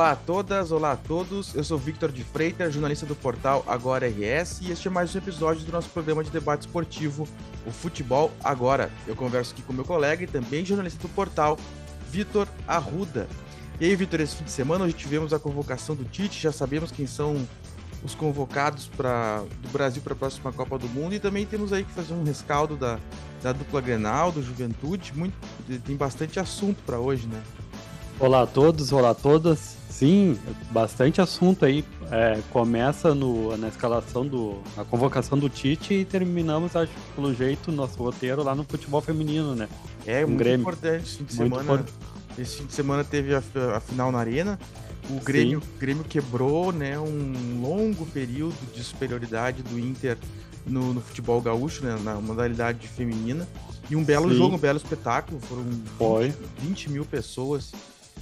Olá a todas, olá a todos. Eu sou Victor de Freitas, jornalista do portal Agora RS, e este é mais um episódio do nosso programa de debate esportivo, o Futebol Agora. Eu converso aqui com meu colega e também jornalista do portal, Vitor Arruda. E aí, Vitor, esse fim de semana hoje tivemos a convocação do Tite, já sabemos quem são os convocados pra, do Brasil para a próxima Copa do Mundo e também temos aí que fazer um rescaldo da, da dupla Grenal, do Juventude. Muito, tem bastante assunto para hoje, né? Olá a todos, olá a todas. Sim, bastante assunto aí. É, começa no, na escalação do. na convocação do Tite e terminamos, acho, pelo jeito, nosso roteiro lá no futebol feminino, né? É, um muito Grêmio. importante. Esse fim de muito semana. Esse fim de semana teve a, a final na Arena. O Grêmio, Grêmio quebrou né, um longo período de superioridade do Inter no, no futebol gaúcho, né, na modalidade feminina. E um belo Sim. jogo, um belo espetáculo. Foram Foi. 20 mil pessoas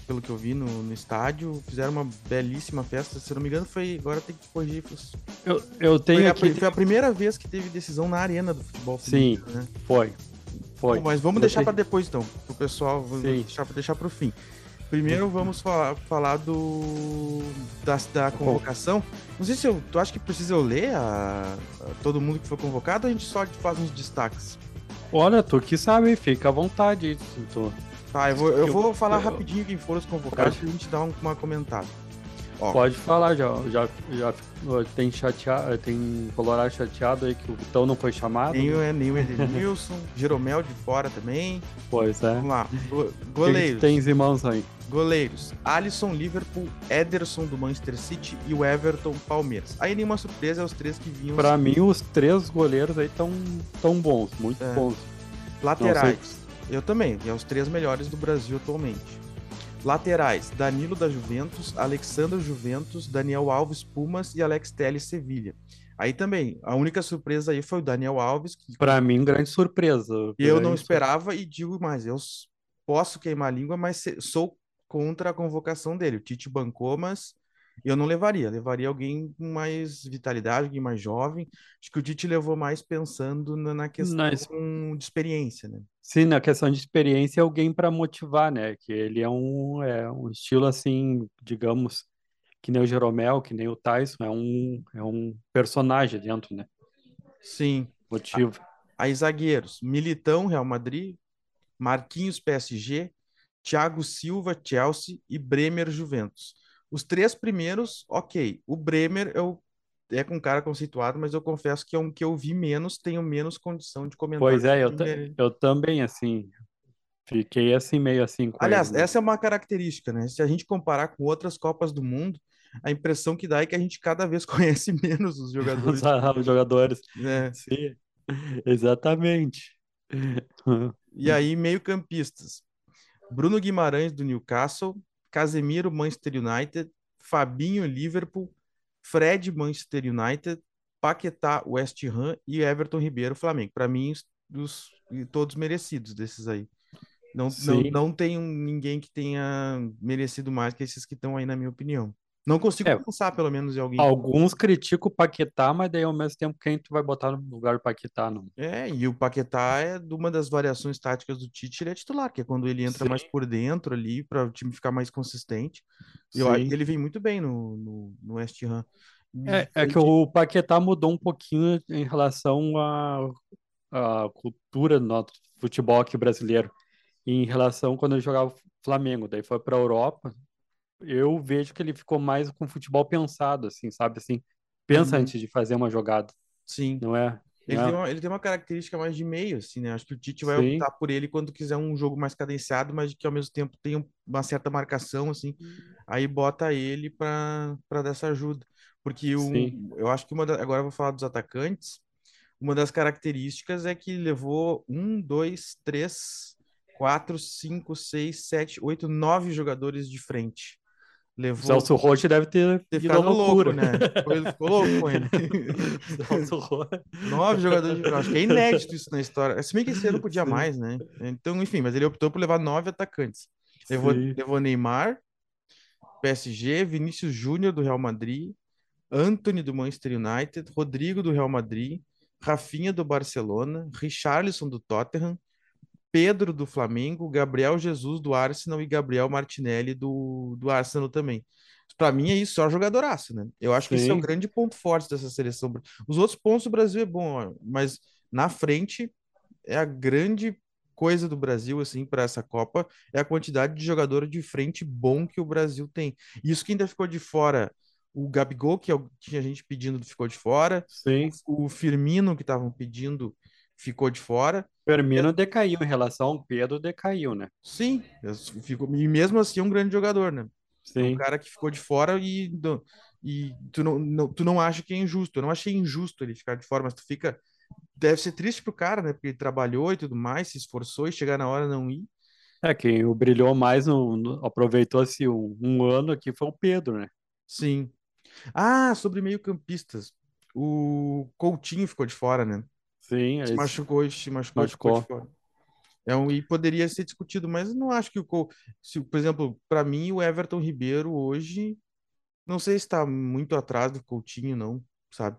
pelo que eu vi no, no, estádio, fizeram uma belíssima festa. Se não me engano, foi. Agora tem que corrigir. Eu, eu tenho foi, aqui... a, foi a primeira vez que teve decisão na arena do futebol feminino, Sim, né? foi. Foi. Bom, mas vamos deixar para depois, então. O pessoal, vamos deixar, deixar para o fim. Primeiro vamos falar, falar do da, da convocação. Não sei se eu, tu acha que precisa eu ler a, a todo mundo que foi convocado ou a gente só faz uns destaques? Olha, tu que sabe, fica à vontade. Tu, Tá, eu vou, eu vou falar eu... rapidinho quem foram os convocados e a gente dá uma comentada. Ó. Pode falar, já, já, já tem chateado, tem Colorado chateado aí que o Vitão não foi chamado. Nem, é, nem o Edenilson, Jeromel de fora também. Pois é. Vamos lá. Go goleiros. Tem irmãos aí. Goleiros: Alisson, Liverpool, Ederson do Manchester City e o Everton Palmeiras. Aí nenhuma surpresa é os três que vinham. Para mim, os três goleiros aí tão, tão bons, muito é. bons. Laterais. Eu também, é os três melhores do Brasil atualmente. Laterais: Danilo da Juventus, Alexandre Juventus, Daniel Alves Pumas e Alex Telles Sevilha. Aí também, a única surpresa aí foi o Daniel Alves. Que... Para mim, grande surpresa. Eu não esperava e digo mais, eu posso queimar a língua, mas sou contra a convocação dele. O Tite bancou, mas eu não levaria. Levaria alguém com mais vitalidade, alguém mais jovem. Acho que o Tite levou mais pensando na questão de experiência, né? Sim, na questão de experiência, alguém para motivar, né? Que ele é um, é um estilo assim, digamos, que nem o Jeromel, que nem o Tyson, é um, é um personagem dentro, né? Sim. Motivo. Aí zagueiros, Militão, Real Madrid, Marquinhos, PSG, Thiago Silva, Chelsea e Bremer, Juventus. Os três primeiros, ok. O Bremer eu é com um cara conceituado, mas eu confesso que é um que eu vi menos, tenho menos condição de comentar. Pois é, eu, eu também, assim, fiquei assim, meio assim com Aliás, ele, né? essa é uma característica, né? Se a gente comparar com outras Copas do Mundo, a impressão que dá é que a gente cada vez conhece menos os jogadores. os jogadores. É. Sim, exatamente. E aí, meio-campistas. Bruno Guimarães, do Newcastle, Casemiro, Manchester United, Fabinho, Liverpool, Fred, Manchester United, Paquetá, West Ham e Everton Ribeiro, Flamengo. Para mim, dos, todos merecidos desses aí. Não, não, não tem ninguém que tenha merecido mais que esses que estão aí, na minha opinião. Não consigo é, pensar, pelo menos, em alguém. Alguns criticam o Paquetá, mas daí ao mesmo tempo quem tu vai botar no lugar do Paquetá, não. É, e o Paquetá é de uma das variações táticas do Tite, ele é titular, que é quando ele entra Sim. mais por dentro ali, para o time ficar mais consistente. Eu acho que ele vem muito bem no, no, no West Ham. É, é que o Paquetá mudou um pouquinho em relação à, à cultura do nosso futebol aqui brasileiro, em relação quando ele jogava Flamengo, daí foi para a Europa, eu vejo que ele ficou mais com futebol pensado, assim, sabe? Assim, pensa uhum. antes de fazer uma jogada. Sim. Não é? Ele, Tem uma, ele tem uma característica mais de meio, assim, né? Acho que o Tite vai Sim. optar por ele quando quiser um jogo mais cadenciado, mas que ao mesmo tempo tenha uma certa marcação, assim. Aí bota ele para dar essa ajuda. Porque o, eu acho que uma da, agora eu vou falar dos atacantes. Uma das características é que levou um, dois, três, quatro, cinco, seis, sete, oito, nove jogadores de frente. Levou... Celso Rotti deve ter, ter ficado louco, né? Ele ficou louco com ele. Nove jogadores de... Acho que é inédito isso na história. Se bem que esse ano podia Sim. mais, né? Então, enfim, mas ele optou por levar nove atacantes. Levou, levou Neymar, PSG, Vinícius Júnior do Real Madrid, Anthony do Manchester United, Rodrigo do Real Madrid, Rafinha do Barcelona, Richarlison do Tottenham, Pedro do Flamengo, Gabriel Jesus do Arsenal e Gabriel Martinelli do, do Arsenal também. para mim é isso, só jogadoraço, né? Eu acho que esse é o grande ponto forte dessa seleção. Os outros pontos do Brasil é bom, mas na frente é a grande coisa do Brasil, assim, para essa Copa, é a quantidade de jogador de frente bom que o Brasil tem. Isso que ainda ficou de fora, o Gabigol, que é tinha gente pedindo, ficou de fora. Sim. O Firmino, que estavam pedindo, ficou de fora. Firmino decaiu em relação ao Pedro, decaiu, né? Sim, ficou, e mesmo assim é um grande jogador, né? Sim. É um cara que ficou de fora e, e tu, não, não, tu não acha que é injusto. Eu não achei injusto ele ficar de fora, mas tu fica. Deve ser triste pro cara, né? Porque ele trabalhou e tudo mais, se esforçou e chegar na hora não ir. É, quem o brilhou mais, no, no aproveitou-se um, um ano aqui foi o Pedro, né? Sim. Ah, sobre meio-campistas. O Coutinho ficou de fora, né? Sim, se machucou, se machucou, machucou. É um, e poderia ser discutido, mas não acho que o. Se, por exemplo, para mim, o Everton Ribeiro hoje, não sei se está muito atrás do Coutinho, não, sabe?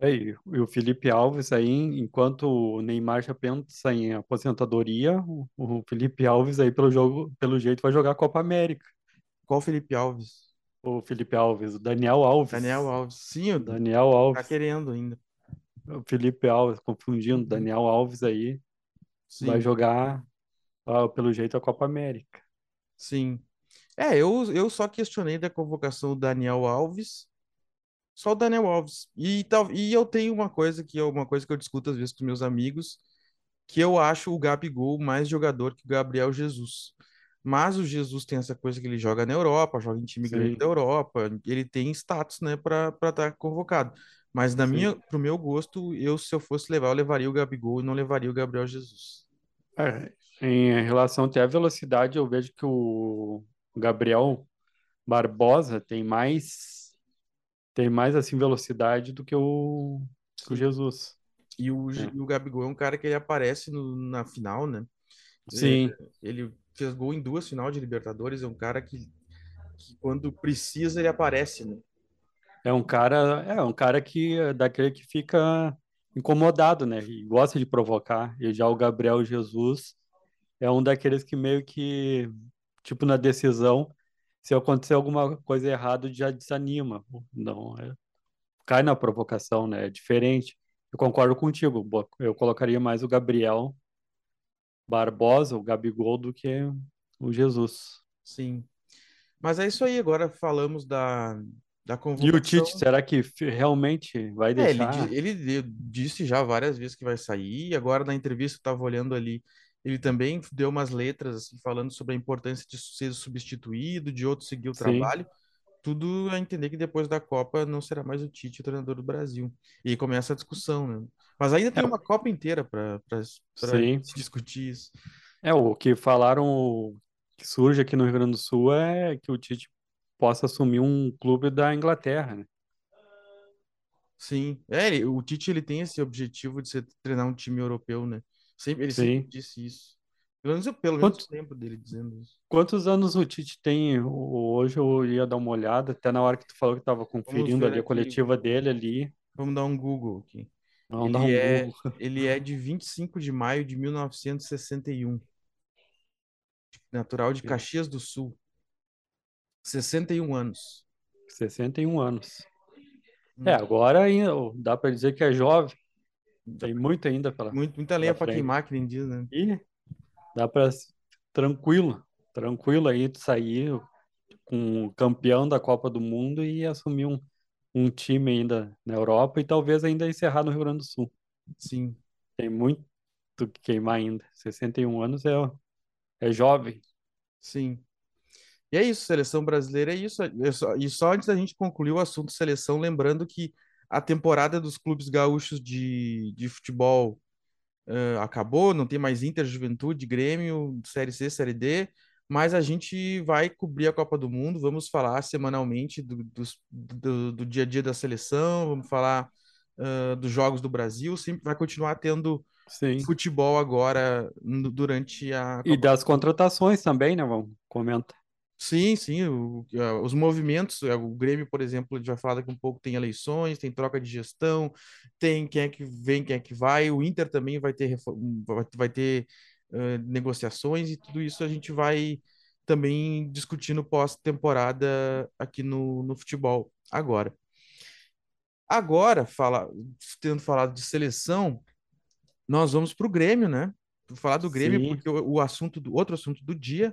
É, e o Felipe Alves aí, enquanto o Neymar já pensa em aposentadoria, o, o Felipe Alves aí, pelo jogo, pelo jeito, vai jogar a Copa América. Qual Felipe Alves? O Felipe Alves, o Daniel Alves. Daniel Alves, sim, o Daniel Alves. Tá querendo ainda. O Felipe Alves, confundindo, Daniel Alves aí. Sim. vai jogar, pelo jeito, a Copa América. Sim. É, eu, eu só questionei da convocação do Daniel Alves, só o Daniel Alves. E, tal, e eu tenho uma coisa que é uma coisa que eu discuto às vezes com meus amigos, que eu acho o Gabigol mais jogador que o Gabriel Jesus. Mas o Jesus tem essa coisa que ele joga na Europa, joga em time Sim. grande da Europa, ele tem status, né, para estar tá convocado. Mas na Sim. minha, pro meu gosto, eu se eu fosse levar, eu levaria o Gabigol e não levaria o Gabriel Jesus. É, em relação até à velocidade, eu vejo que o Gabriel Barbosa tem mais tem mais assim velocidade do que o, o Jesus. E o, é. o Gabigol é um cara que ele aparece no, na final, né? Sim. É, ele fez gol em duas final de Libertadores, é um cara que, que quando precisa ele aparece, né? É um cara, é um cara que daquele que fica incomodado, né? E gosta de provocar. E já o Gabriel Jesus é um daqueles que meio que, tipo, na decisão, se acontecer alguma coisa errada, já desanima. Não, é, cai na provocação, né? É diferente. Eu concordo contigo. Eu colocaria mais o Gabriel Barbosa, o Gabigol, do que o Jesus. Sim. Mas é isso aí. Agora falamos da, da convocação. E o Tite, será que realmente vai deixar? É, ele, ele, disse já várias vezes que vai sair. Agora, na entrevista que eu estava olhando ali, ele também deu umas letras assim, falando sobre a importância de ser substituído, de outro seguir o Sim. trabalho. Tudo a entender que depois da Copa não será mais o Tite o treinador do Brasil. E aí começa a discussão, né? Mas ainda tem é. uma Copa inteira para se discutir isso. É, o que falaram que surge aqui no Rio Grande do Sul é que o Tite possa assumir um clube da Inglaterra, né? Sim, é, ele, o Tite ele tem esse objetivo de ser, treinar um time europeu, né? Sempre, ele Sim. sempre disse isso. Pelo menos eu, pelo menos lembro dele dizendo isso. Quantos anos o Tite tem hoje? Eu ia dar uma olhada, até na hora que tu falou que estava conferindo ali a coletiva dele ali. Vamos dar um Google aqui. Vamos ele, dar um é, Google. ele é de 25 de maio de 1961. Natural de Caxias do Sul. 61 anos. 61 anos. É, hum. agora ainda dá para dizer que é jovem. Tem muito ainda para muito, muita lenha para queimar, que nem diz, né? E dá para tranquilo, tranquilo aí de sair com o campeão da Copa do Mundo e assumir um, um time ainda na Europa e talvez ainda encerrar no Rio Grande do Sul. Sim. Tem muito que queimar ainda. 61 anos é, é jovem. Sim. E é isso, seleção brasileira é isso. É e só antes da gente concluir o assunto seleção, lembrando que a temporada dos clubes gaúchos de, de futebol uh, acabou, não tem mais Inter, Juventude, Grêmio, Série C, Série D, mas a gente vai cobrir a Copa do Mundo, vamos falar semanalmente do, do, do, do dia a dia da seleção, vamos falar uh, dos jogos do Brasil, sempre vai continuar tendo Sim. futebol agora durante a Copa E das contratações também, né? Vamos comentar. Sim, sim, o, os movimentos, é, o Grêmio, por exemplo, a gente vai falar daqui um pouco, tem eleições, tem troca de gestão, tem quem é que vem, quem é que vai, o Inter também vai ter, vai ter uh, negociações e tudo isso a gente vai também discutindo pós-temporada aqui no, no futebol agora. Agora, fala, tendo falado de seleção, nós vamos para o Grêmio, né? Falar do Grêmio, Sim. porque o, o assunto do outro assunto do dia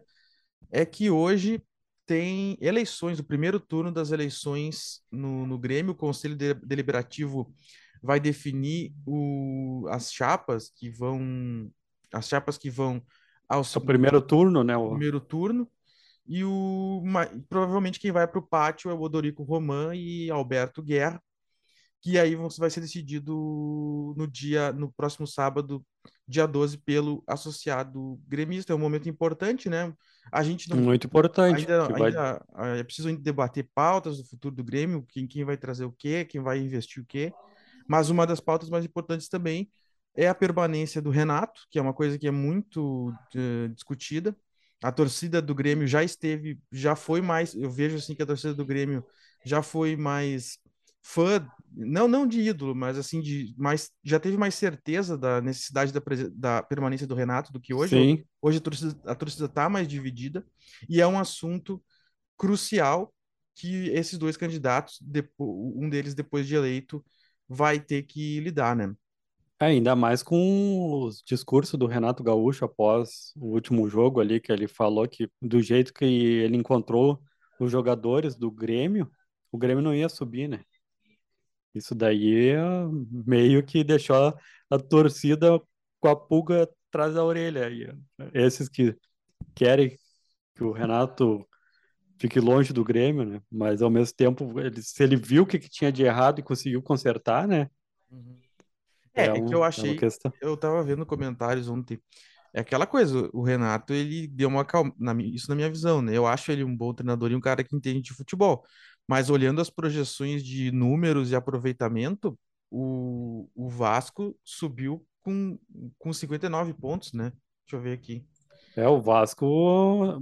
é que hoje tem eleições, o primeiro turno das eleições no, no Grêmio, o Conselho de- Deliberativo vai definir o, as chapas que vão as chapas que vão ao É primeiro turno, né? O... primeiro turno e o ma- provavelmente quem vai para o pátio é o Odorico Roman e Alberto Guerra, que aí vão, vai ser decidido no dia no próximo sábado, dia 12, pelo associado gremista. É um momento importante, né? A gente não Muito importante, ainda, vai... ainda é preciso ainda debater pautas do futuro do Grêmio, quem, quem vai trazer o quê, quem vai investir o quê. Mas uma das pautas mais importantes também é a permanência do Renato, que é uma coisa que é muito eh, discutida. A torcida do Grêmio já esteve, já foi mais, eu vejo assim que a torcida do Grêmio já foi mais fã, não não de ídolo, mas assim de mais, já teve mais certeza da necessidade da, da permanência do Renato do que hoje. Sim, Hoje a torcida, a torcida está mais dividida e é um assunto crucial que esses dois candidatos, um deles depois de eleito, vai ter que lidar, né? É, ainda mais com os discursos do Renato Gaúcho após o último jogo ali, que ele falou que do jeito que ele encontrou os jogadores do Grêmio, o Grêmio não ia subir, né? Isso daí é meio que deixou a, torcida com a pulga atrás da orelha. E esses que querem que o Renato fique longe do Grêmio, né? Mas ao mesmo tempo, ele, se ele viu o que, que tinha de errado e conseguiu consertar, né? É, É, é que eu é achei, questão. eu tava vendo comentários ontem. É aquela coisa, o Renato, ele deu uma calma, na isso na minha visão, né? Eu acho ele um bom treinador e um cara que entende de futebol. Mas olhando as projeções de números e aproveitamento, o, o Vasco subiu com, com 59 pontos, né? Deixa eu ver aqui. É, o Vasco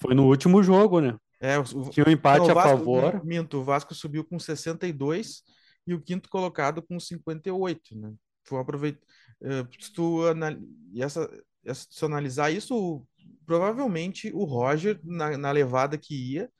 foi no último jogo, né? é, o, Tinha um não, empate o a Vasco, favor. minto, o Vasco subiu com 62 e o quinto colocado com 58, né? Foi aproveit... eh, se tu anal... e essa, essa- se analisar isso, provavelmente o Roger, na, na levada que ia,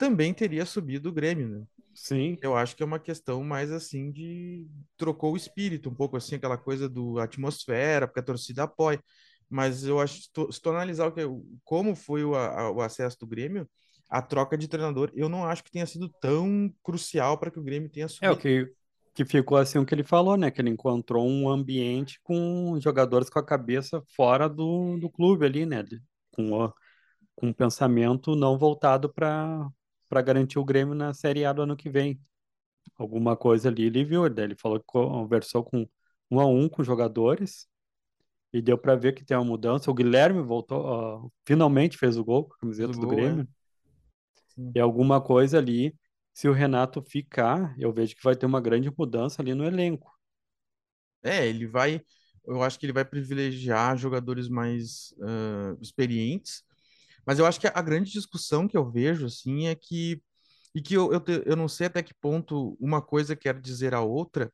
também teria subido o Grêmio, né? Sim, Eu acho que é uma questão mais assim de trocou o espírito, um pouco assim, aquela coisa do atmosfera, porque a torcida apoia. Mas eu acho, se tu, analisar o que, como foi o, a- o acesso do Grêmio, a troca de treinador, eu não acho que tenha sido tão crucial para que o Grêmio tenha é o subido. que, que ficou assim o que ele falou, né? Que ele encontrou um ambiente com jogadores com a cabeça fora do, do clube ali, né? Com, o- com um pensamento não voltado para para garantir o Grêmio na Série A do ano que vem. Alguma coisa ali ele viu, daí ele falou que conversou com um a um com jogadores e deu para ver que tem uma mudança. O Guilherme voltou, ó, finalmente fez o gol com a camiseta do gol, é. Grêmio. Sim. E alguma coisa ali, se o Renato ficar, eu vejo que vai ter uma grande mudança ali no elenco. É, ele vai, eu acho que ele vai privilegiar jogadores mais ah, experientes, mas eu acho que a grande discussão que eu vejo, assim, é que, e que eu, eu, eu não sei até que ponto uma coisa quer dizer a outra,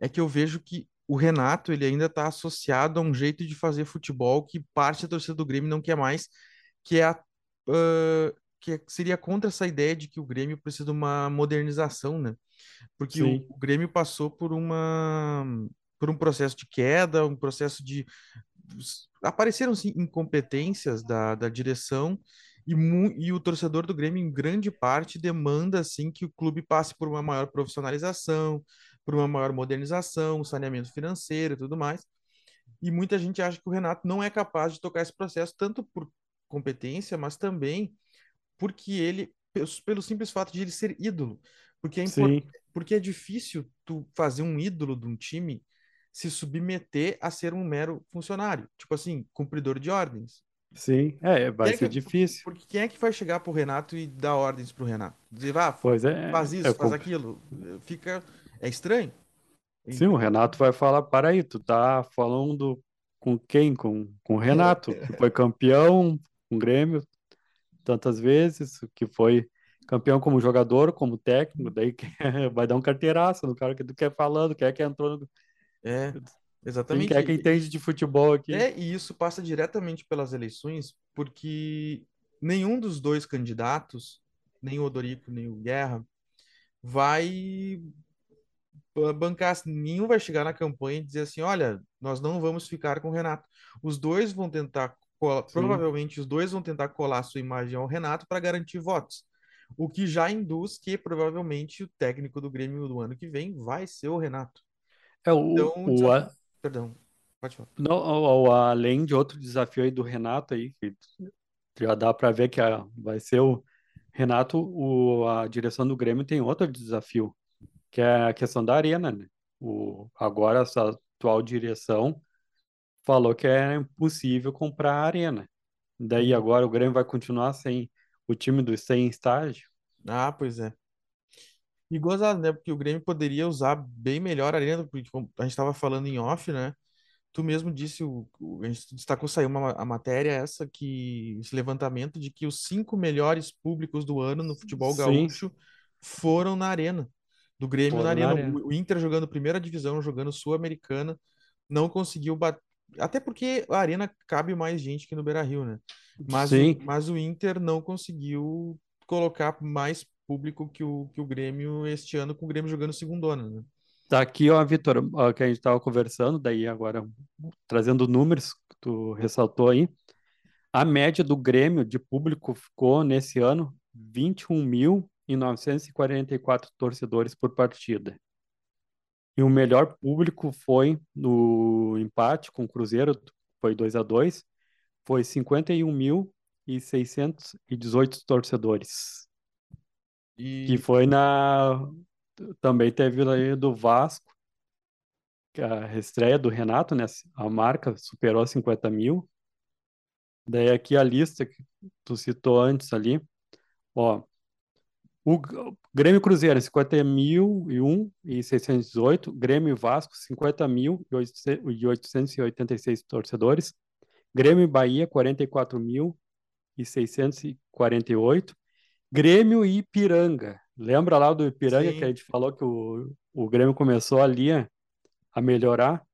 é que eu vejo que o Renato, ele ainda está associado a um jeito de fazer futebol que parte da torcida do Grêmio não quer mais, que é a, ah, que é- seria contra essa ideia de que o Grêmio precisa de uma modernização, né? Porque o, o Grêmio passou por uma por um processo de queda, um processo de apareceram sim incompetências da, da direção e, e o torcedor do Grêmio em grande parte demanda assim que o clube passe por uma maior profissionalização, por uma maior modernização, saneamento financeiro e tudo mais. E muita gente acha que o Renato não é capaz de tocar esse processo tanto por competência, mas também porque ele, pelo simples fato de ele ser ídolo, porque é impor- sim, porque é difícil tu fazer um ídolo de um time se submeter a ser um mero funcionário, tipo assim, cumpridor de ordens. sim. É, vai é ser que, difícil. porque quem é que vai chegar pro Renato e dar ordens pro Renato? Dizer, ah, Pois é, faz é isso, faz com- aquilo. Fica, é estranho. Sim, o Renato vai falar, para aí, tu tá falando com quem? Com, com o Renato, que foi campeão com o Grêmio tantas vezes, que foi campeão como jogador, como técnico, daí vai dar um carteiraço no cara que tu quer falando, quem é que entrou, no- é, quem exatamente. quer que entende de futebol aqui. É, e isso passa diretamente pelas eleições, porque nenhum dos dois candidatos, nem o Odorico, nem o Guerra, vai bancar, nenhum vai chegar na campanha e dizer assim, olha, nós não vamos ficar com o Renato. Os dois vão tentar, provavelmente os dois vão tentar colar sua imagem ao Renato para garantir votos. O que já induz que provavelmente o técnico do Grêmio do ano que vem vai ser o Renato. É o, então, o, a... perdão, pode falar. Não, além de outro desafio aí do Renato aí, que já dá para ver que a, vai ser o Renato, o, a direção do Grêmio tem outro desafio, que é a questão da arena, né? O, agora essa atual direção falou que é impossível comprar a arena. Daí uhum. agora o Grêmio vai continuar sem o time do sem estágio. Ah, pois é. E gozado, né? Porque o Grêmio poderia usar bem melhor a arena, porque a gente estava falando em off, né? Tu mesmo disse, o, o, a gente destacou, saiu uma, a matéria essa, que esse levantamento de que os cinco melhores públicos do ano no futebol Sim. gaúcho foram na arena, do Grêmio na arena. na arena. O, o Inter jogando primeira divisão, jogando Sul-Americana, não conseguiu bater. Até porque a arena cabe mais gente que no Beira Rio, né? Mas, Sim. Mas o Inter não conseguiu colocar mais público que o, que o Grêmio este ano, com o Grêmio jogando segundona, né? Tá aqui, ó, Vitor, que a gente estava conversando, daí agora trazendo números que tu ressaltou aí. A média do Grêmio de público ficou nesse ano 21.944 torcedores por partida. E o melhor público foi no empate com o Cruzeiro, foi 2 a 2 foi 51.618 torcedores. E... Que foi na. Também teve aí do Vasco, a estreia do Renato, né? A marca superou 50 mil. Daí aqui a lista que tu citou antes ali. Ó, o Grêmio Cruzeiro, 50.001 e 618. Grêmio Vasco, 50.886 torcedores. Grêmio Bahia, 44.648. Grêmio e Ipiranga. Lembra lá do Ipiranga Sim. que a gente falou que o, o Grêmio começou ali a, a melhorar?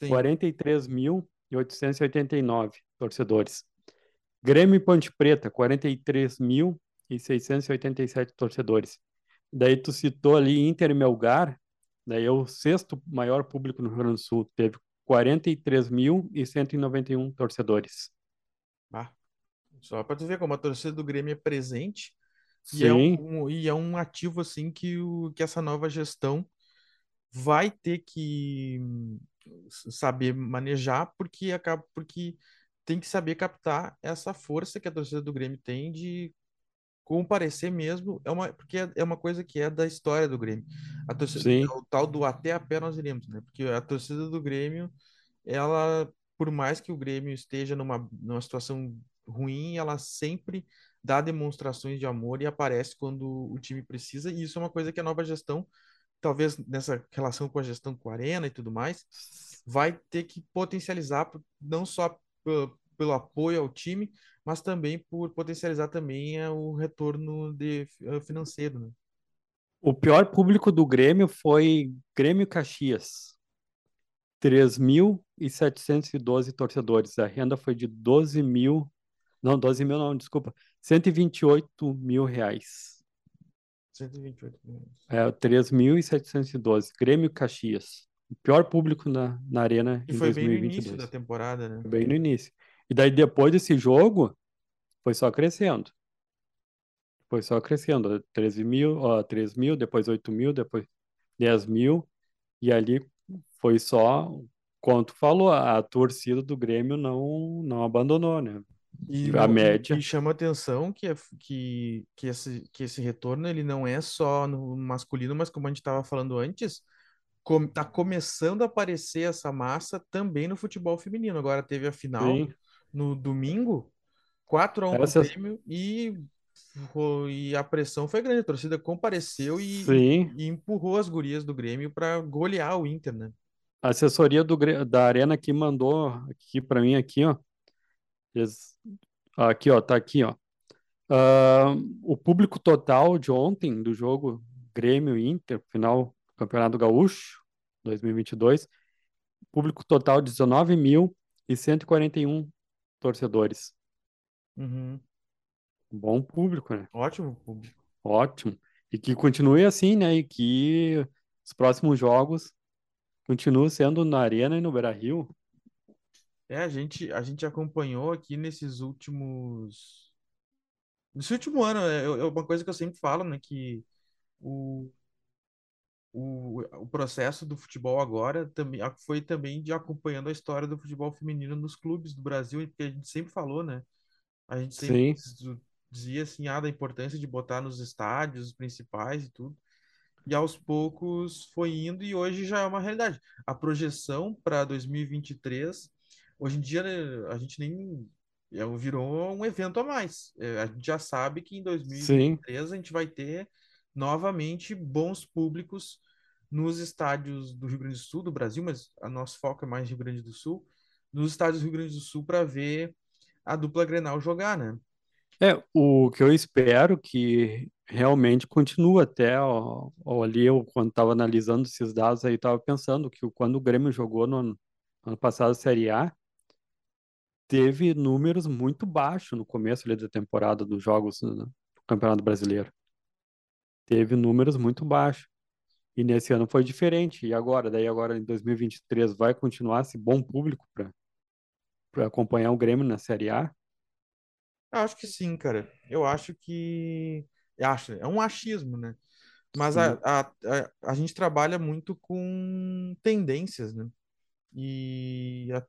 43.889 torcedores. Grêmio e Ponte Preta, 43.687 torcedores. Daí tu citou ali Inter e Melgar, daí é o sexto maior público no Rio Grande do Sul, teve 43.191 torcedores. Ah, só para tu ver como a torcida do Grêmio é presente e é, um, e é um ativo assim que, o, que essa nova gestão vai ter que saber manejar porque acaba porque tem que saber captar essa força que a torcida do Grêmio tem de comparecer mesmo. É uma porque é, é uma coisa que é da história do Grêmio. A torcida Sim. É o tal do até a pé nós iremos né? Porque a torcida do Grêmio ela por mais que o Grêmio esteja numa, numa situação ruim ela sempre dá demonstrações de amor e aparece quando o time precisa e isso é uma coisa que a nova gestão talvez nessa relação com a gestão com a Arena e tudo mais vai ter que potencializar não só pelo apoio ao time, mas também por potencializar também é, o retorno de, é, financeiro. Né? O pior público do Grêmio foi Grêmio Caxias. 3.712 torcedores. A renda foi de 12 mil. Não, 12 mil não, desculpa. 128 mil reais. 128 mil. É, 3.712. Grêmio Caxias. O pior público na, na arena e em foi 2022. bem no início da temporada, né? Foi bem no início. E daí depois desse jogo, foi só crescendo. Foi só crescendo. 13 mil, ó, 3 mil, depois 8 mil, depois 10 mil. E ali foi só, quanto falou, a, a torcida do Grêmio não, não abandonou, né? E, a média. E chama atenção que, é, que, que, esse, que esse retorno ele não é só no masculino, mas como a gente estava falando antes, com, tá começando a aparecer essa massa também no futebol feminino. Agora teve a final Sim no domingo, 4 a 1 Essa... pro Grêmio e, e a pressão foi grande. A torcida compareceu e, e empurrou as gurias do Grêmio para golear o Inter, né? A assessoria do, da Arena aqui mandou aqui para mim aqui, ó. Aqui, ó, tá aqui, ó. Uh, o público total de ontem do jogo Grêmio Inter, final do Campeonato Gaúcho 2022, público total 19.141 torcedores. Uhum. bom público, né? Ótimo público. Ótimo. E que continue assim, né? E que os próximos jogos continuem sendo na Arena e no Beira-Rio. É, a gente, a gente acompanhou aqui nesses últimos. Nesse último ano, é, é uma coisa que eu sempre falo, né? Que o, o, o processo do futebol agora também foi também de acompanhando a história do futebol feminino nos clubes do Brasil, porque a gente sempre falou, né? A gente sempre Sim, dizia assim, ah, da importância de botar nos estádios principais e tudo. E aos poucos foi indo e hoje já é uma realidade. A projeção para 2023, hoje em dia né, a gente nem é, virou um evento a mais. É, a gente já sabe que em sim. 2023 a gente vai ter novamente bons públicos nos estádios do Rio Grande do Sul, do Brasil, mas a nosso foco é mais Rio Grande do Sul, nos estádios do Rio Grande do Sul para ver a dupla Grenal jogar, né? É, o que eu espero que realmente continue até ó, ó, ali, eu quando estava analisando esses dados aí, estava pensando que quando o Grêmio jogou no ano, ano passado a Série A, teve números muito baixos no começo ali da temporada dos jogos né, do Campeonato Brasileiro. Teve números muito baixos. E nesse ano foi diferente. E agora, daí agora em 2023 vai continuar esse bom público para acompanhar o Grêmio na Série A? Eu acho que sim, cara. Eu acho que. Acho, é um achismo, né? Mas a, a, a, a gente trabalha muito com tendências, né? E a,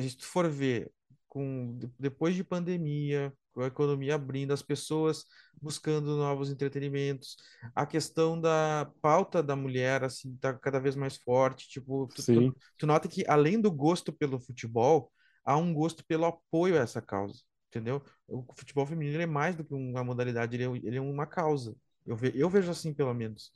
se tu for ver, com, de- depois de pandemia, com a economia abrindo, as pessoas buscando novos entretenimentos, a questão da pauta da mulher, assim, tá cada vez mais forte. Tipo, tu, tu, tu nota que além do gosto pelo futebol, há um gosto pelo apoio a essa causa, entendeu? O futebol feminino é mais do que uma modalidade, ele é, ele é uma causa. Eu, ve, eu vejo assim, pelo menos.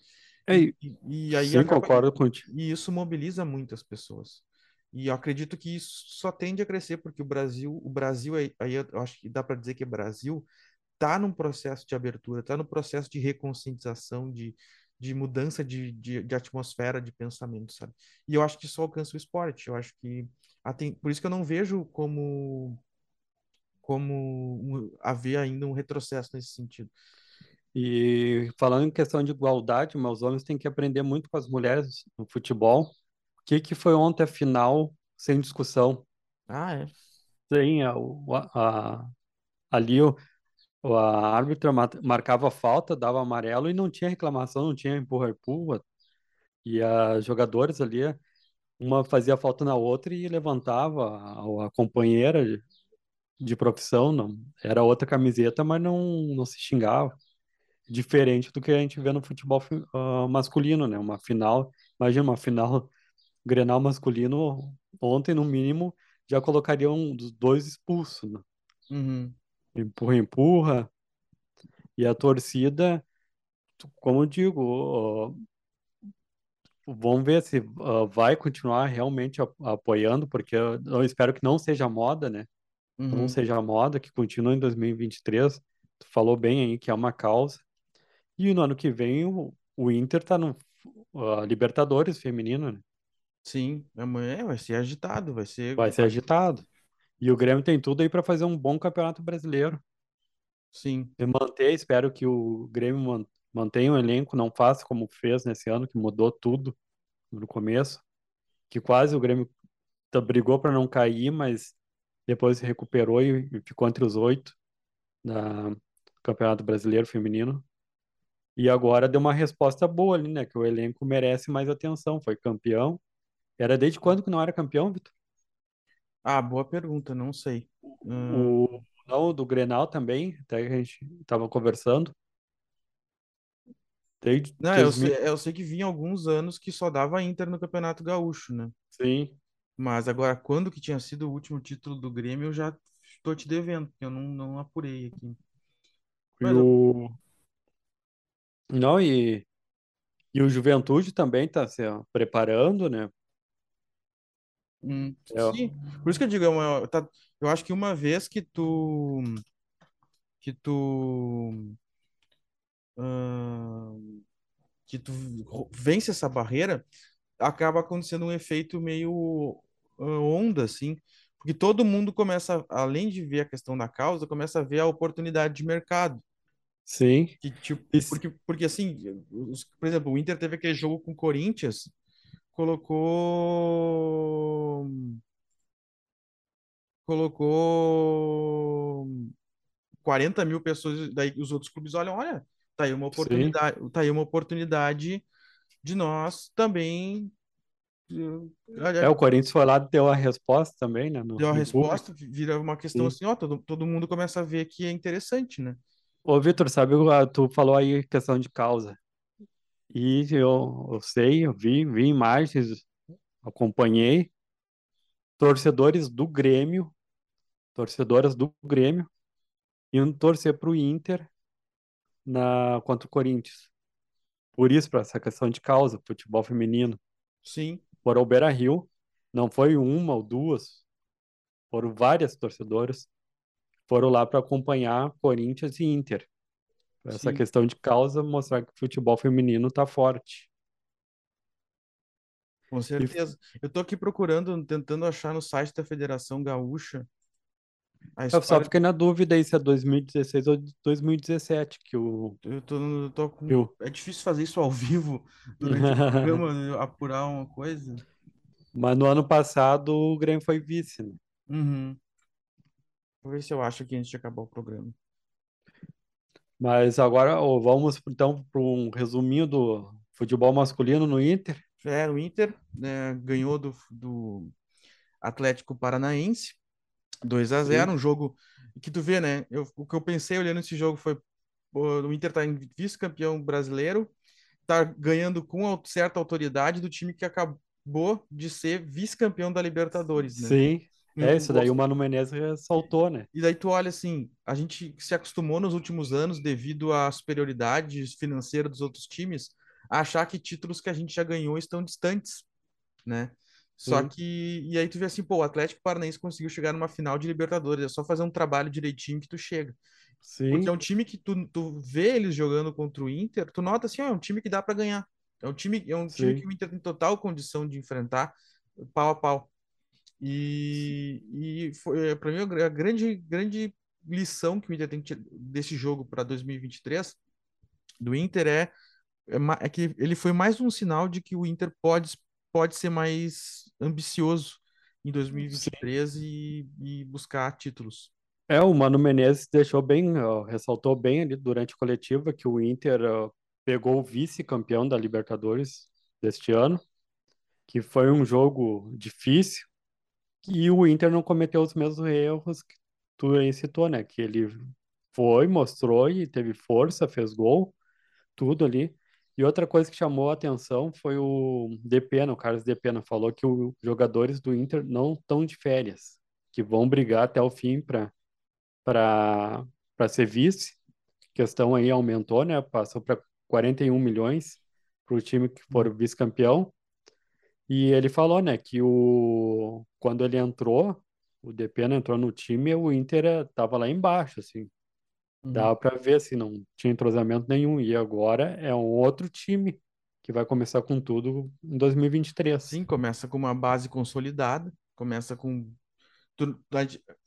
É, E, e- e, e aí sim, acaba. concordo contigo. E isso mobiliza muitas pessoas. E eu acredito que isso só tende a crescer, porque o Brasil, o Brasil, aí eu acho que dá para dizer que o Brasil está num processo de abertura, está no processo de reconscientização, de, de mudança de, de, de atmosfera, de pensamento, sabe? E eu acho que isso alcança o esporte. Eu acho que. Por isso que eu não vejo como como haver ainda um retrocesso nesse sentido. E falando em questão de igualdade, meus homens têm que aprender muito com as mulheres no futebol. O que que foi ontem a final sem discussão? Ah, é. Sem a, o- a, a- ali o, a árbitra marcava falta, dava amarelo e não tinha reclamação, não tinha empurra-empurra. E as jogadoras ali, uma fazia falta na outra e levantava a, a companheira de, de profissão, não era outra camiseta, mas não, não se xingava. diferente do que a gente vê no futebol ah, masculino, né? Uma final, imagina uma final Grenal masculino, ontem no mínimo já colocariam um dos dois expulsos, né? Uhum. Empurra, empurra, e a torcida, como eu digo, vamos ver se ah, vai continuar realmente apoiando, porque eu, eu espero que não seja moda, né? Não Uhum. seja moda, que continue em 2023. Tu falou bem aí que é uma causa. E no ano que vem o, o Inter tá no ah, Libertadores feminino, né? Sim, amanhã vai ser agitado, vai ser. Vai ser agitado. E o Grêmio tem tudo aí para fazer um bom campeonato brasileiro. Sim. E manter, espero que o Grêmio man- mantenha o elenco, não faça como fez nesse ano, que mudou tudo no começo, que quase o Grêmio brigou para não cair, mas depois se recuperou e, e ficou entre os oito da Campeonato Brasileiro Feminino. E agora deu uma resposta boa ali, né? Que o elenco merece mais atenção. Foi campeão. Era desde quando que não era campeão, Vitor? Ah, boa pergunta, não sei. Hum, O não, do Grenal também, até que a gente estava conversando. Desde Não, eu sei, 2000, eu sei que vinha alguns anos que só dava Inter no Campeonato Gaúcho, né? sim. Mas agora, quando que tinha sido o último título do Grêmio, eu já estou te devendo, porque eu não, não apurei aqui. E Mas eu, o não e, e o Juventude também está se preparando, né? Hum, sim, por isso que eu digo, é uma- tá- eu acho que uma vez que tu que tu que tu vence essa barreira, acaba acontecendo um efeito meio ah, onda, assim, Porque todo mundo começa, além de ver a questão da causa, começa a ver a oportunidade de mercado. Sim. Que, tipo, porque, porque assim, os, por exemplo, o Inter teve aquele jogo com o Corinthians, colocou. Colocou 40 mil pessoas, daí os outros clubes olham, olha, tá aí uma oportunidade, Sim. tá aí uma oportunidade de nós também. É, o Corinthians foi lá deu a resposta também, né? No, deu a resposta, público. vira uma questão Sim. assim, ó, todo, todo mundo começa a ver que é interessante, né? Ô, Vitor, sabe, tu falou aí questão de causa. E eu, eu sei, eu vi, vi imagens, acompanhei torcedores do Grêmio, torcedoras do Grêmio, indo torcer para o Inter na, contra o Corinthians. Por isso, para essa questão de causa, futebol feminino. Sim. Foram ao Beira Rio, não foi uma ou duas, foram várias torcedoras, foram lá para acompanhar Corinthians e Inter. Essa Sim. questão de causa, mostrar que o futebol feminino está forte. Com certeza. E... Eu estou aqui procurando, tentando achar no site da Federação Gaúcha eu só fiquei na dúvida aí se é 2016 ou 2017 que o. Eu tô, eu tô com... eu... É difícil fazer isso ao vivo durante o programa, apurar uma coisa. Mas no ano passado o Grêmio foi vice, né? Uhum. Vou ver se eu acho aqui antes de acabar o programa. Mas agora vamos então para um resuminho do futebol masculino no Inter. É, o Inter né, ganhou do, do Atlético Paranaense 2 a 0 um jogo que tu vê, né? Eu, o que eu pensei olhando esse jogo foi o Inter tá em vice-campeão brasileiro, tá ganhando com certa autoridade do time que acabou de ser vice-campeão da Libertadores, né? Sim. É, isso daí o Mano Menezes soltou, né? E daí tu olha assim, a gente se acostumou nos últimos anos, devido à superioridade financeira dos outros times, a achar que títulos que a gente já ganhou estão distantes, né? Só Sim. que. E aí tu vê assim, pô, o Atlético Paranaense conseguiu chegar numa final de Libertadores. É só fazer um trabalho direitinho que tu chega. Sim. Porque é um time que tu, tu vê eles jogando contra o Inter, tu nota assim, ó, é um time que dá para ganhar. É um time, é um time que o Inter tem total condição de enfrentar pau a pau. E, e foi, para mim, a grande, grande lição que o Inter tem que desse jogo para 2023 do Inter é, é, é que ele foi mais um sinal de que o Inter pode pode ser mais ambicioso em 2023 e, e, buscar títulos. É, o Mano Menezes deixou bem, uh, ressaltou bem ali durante a coletiva que o Inter uh, pegou o vice-campeão da Libertadores deste ano, que foi um jogo difícil, e o Inter não cometeu os mesmos erros que tu aí citou, né? Que ele foi, mostrou e teve força, fez gol, tudo ali. E outra coisa que chamou a atenção foi o Depena, o Carlos Depena, falou que os jogadores do Inter não estão de férias, que vão brigar até o fim para para ser vice. A questão aí aumentou, né? Passou para 41 milhões para o time que for vice-campeão. E ele falou, né, que o quando ele entrou, o Depena entrou no time, o Inter estava lá embaixo, assim. Uhum. Dava para ver assim, não tinha entrosamento nenhum. E agora é um outro time que vai começar com tudo em 2023. Sim, começa com uma base consolidada, começa com tu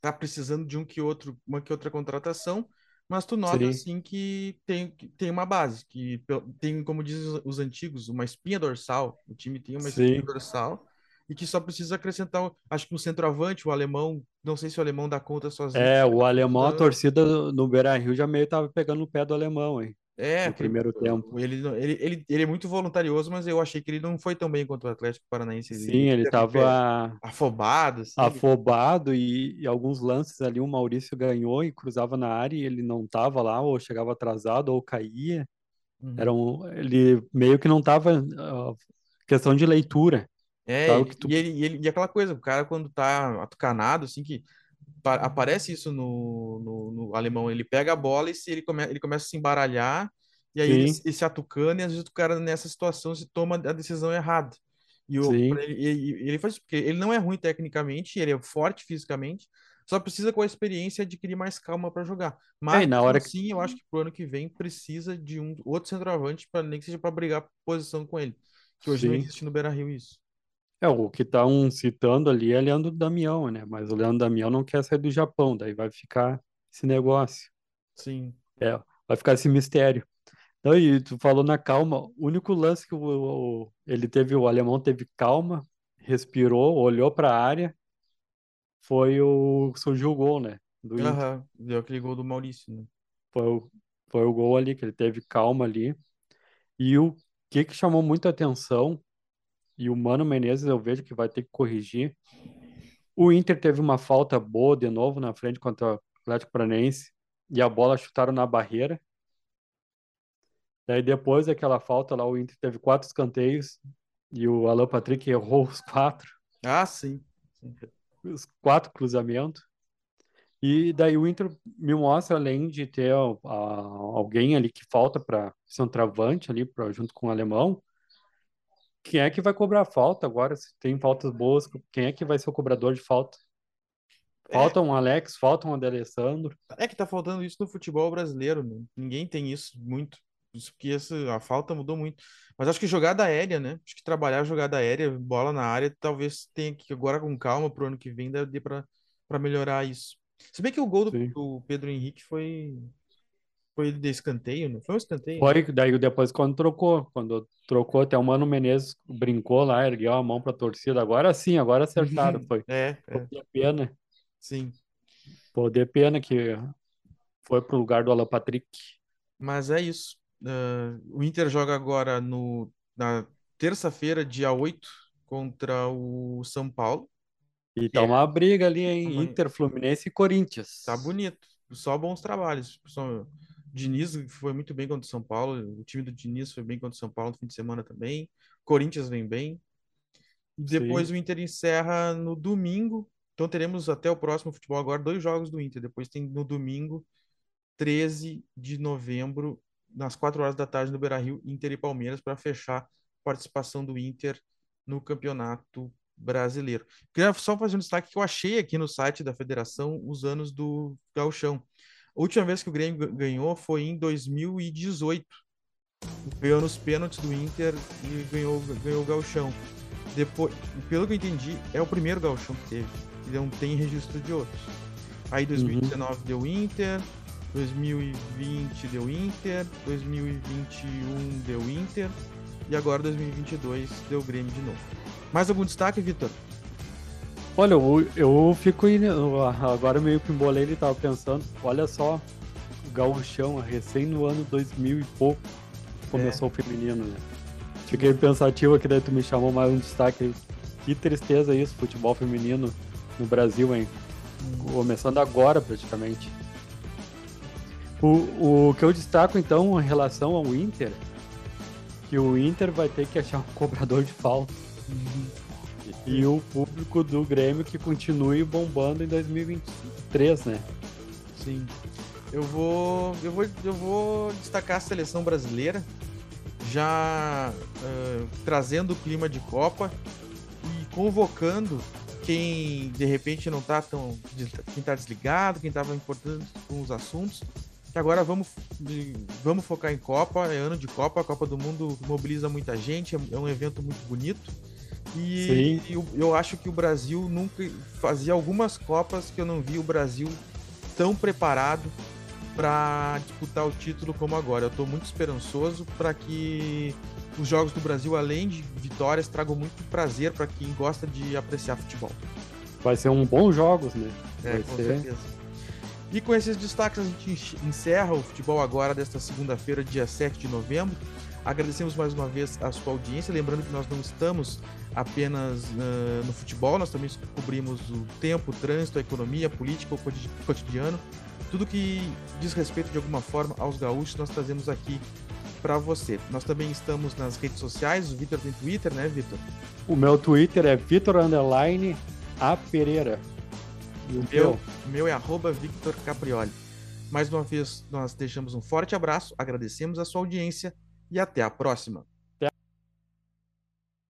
tá precisando de um que outro, uma que outra contratação, mas tu nota Sim. assim que tem, tem uma base, que tem, como dizem os antigos, uma espinha dorsal. O time tem uma Sim. espinha dorsal e que só precisa acrescentar, acho que um centroavante, o alemão, não sei se o alemão dá conta sozinho. É, o alemão, a torcida no Beira-Rio já meio tava pegando no pé do alemão, hein? É, no primeiro tempo. Ele, ele, ele, ele é muito voluntarioso, mas eu achei que ele não foi tão bem contra o Atlético Paranaense. Sim, ele, ele tava afobado. Assim. Afobado e, e, alguns lances ali o Maurício ganhou e cruzava na área e ele não tava lá, ou chegava atrasado, ou caía. Uhum. Era um, ele meio que não tava uh, questão de leitura. É, tu... e, ele, e, ele, e aquela coisa, o cara quando tá atucanado, assim, que aparece isso no, no, no, alemão, ele pega a bola e se ele, come, ele começa a se embaralhar, e aí ele, ele, se atucana, e às vezes o cara nessa situação se toma a decisão errada. E o, ele, ele, ele faz porque ele não é ruim tecnicamente, ele é forte fisicamente, só precisa com a experiência adquirir mais calma para jogar. Mas é, na hora assim, que... eu acho que pro ano que vem precisa de um outro centroavante para nem que seja para brigar posição com ele. Que hoje Sim. não existe no Beira-Rio isso. É, o que estão citando ali é Leandro Damião, né? Mas o Leandro Damião não quer sair do Japão, daí vai ficar esse negócio. Sim. É, vai ficar esse mistério. Então, e tu falou na calma, o único lance que o, o ele teve, o alemão teve calma, respirou, olhou para a área, foi o surgiu o gol, né? Do deu aquele gol do Maurício, né? Foi o, foi o gol ali, que ele teve calma ali. E o que que chamou muita atenção, e o Mano Menezes eu vejo que vai ter que corrigir, o Inter teve uma falta boa de novo na frente contra o Atlético Paranaense, e a bola chutaram na barreira. Daí depois daquela falta lá, o Inter teve quatro escanteios, e o Alan Patrick errou os quatro. Ah, sim. Os quatro cruzamentos. E daí o Inter me mostra, além de ter a, a, alguém ali que falta para centroavante ali pra, junto com o alemão, quem é que vai cobrar falta agora? Se tem faltas boas, quem é que vai ser o cobrador de falta? Falta é, um Alex, falta um Alessandro. É que tá faltando isso no futebol brasileiro, né? ninguém tem isso muito. Isso que essa, a falta mudou muito. Mas acho que jogada aérea, né? Acho que trabalhar jogada aérea, bola na área, talvez tenha que agora com calma pro ano que vem dê para melhorar isso. Se bem que o gol do, do, Pedro Henrique foi foi de escanteio, não foi um escanteio? Foi, daí depois quando trocou, quando trocou até o Mano Menezes brincou lá, ergueu a mão para a torcida. Agora sim, agora acertaram, foi. É, é. Pena. Sim. Pô, de pena que foi pro lugar do Alan Patrick. Mas é isso. Uh, o Inter joga agora no, na terça-feira, dia 8, contra o São Paulo. E tá é. uma briga ali em Inter, Fluminense e Corinthians. Tá bonito. Só bons trabalhos. Só... Diniz foi muito bem contra o São Paulo. O time do Diniz foi bem contra o São Paulo no fim de semana também. Corinthians vem bem. Depois Sim. o Inter encerra no domingo. Então teremos até o próximo futebol agora dois jogos do Inter. Depois tem no domingo, 13 de novembro, nas 4 horas da tarde no Beira Rio, Inter e Palmeiras, para fechar a participação do Inter no campeonato brasileiro. Queria só fazer um destaque que eu achei aqui no site da federação os anos do Gauchão. A última vez que o Grêmio ganhou foi em 2018. Ganhou nos pênaltis do Inter e ganhou, ganhou o Gauchão. Depois, pelo que eu entendi, é o primeiro Gauchão que teve. E não tem registro de outros. Aí 2019 uhum. deu Inter, 2020 deu Inter, 2021 deu Inter e agora 2022 deu Grêmio de novo. Mais algum destaque, Vitor? Olha, eu, eu fico agora meio que embolei, ele tava pensando, olha só, gauchão, recém no ano 2000 e pouco, começou é. o feminino, né? Fiquei pensativo aqui, daí tu me chamou mais um destaque. Que tristeza isso, futebol feminino no Brasil, hein? Começando agora, praticamente. O, o que eu destaco, então, em relação ao Inter, que o Inter vai ter que achar um cobrador de falta. E o público do Grêmio que continue bombando em 2023, né? Sim. Eu vou, eu vou, eu vou destacar a seleção brasileira, já uh, trazendo o clima de Copa e convocando quem de repente não tá tão. quem tá desligado, quem tava importando com os assuntos. Que agora vamos, vamos focar em Copa, é ano de Copa, a Copa do Mundo mobiliza muita gente, é um evento muito bonito. E eu, eu, acho que o Brasil nunca fazia algumas Copas que eu não vi o Brasil tão preparado para disputar o título como agora. Eu estou muito esperançoso para que os jogos do Brasil, além de vitórias, tragam muito prazer para quem gosta de apreciar futebol. Vai ser um bom jogos, né? É, Vai com ser. certeza. E com esses destaques a gente encerra o futebol agora desta segunda-feira, dia 7 de novembro. Agradecemos mais uma vez a sua audiência, lembrando que nós não estamos apenas uh, no futebol, nós também cobrimos o tempo, o trânsito, a economia, a política, o cotidiano, tudo que diz respeito de alguma forma aos gaúchos, nós trazemos aqui para você. Nós também estamos nas redes sociais, o Vitor tem Twitter, né, Vitor? O meu Twitter é Vitor Underline A Pereira. E o meu, meu é arroba Victor Caprioli. Mais uma vez, nós deixamos um forte abraço, agradecemos a sua audiência e até a próxima.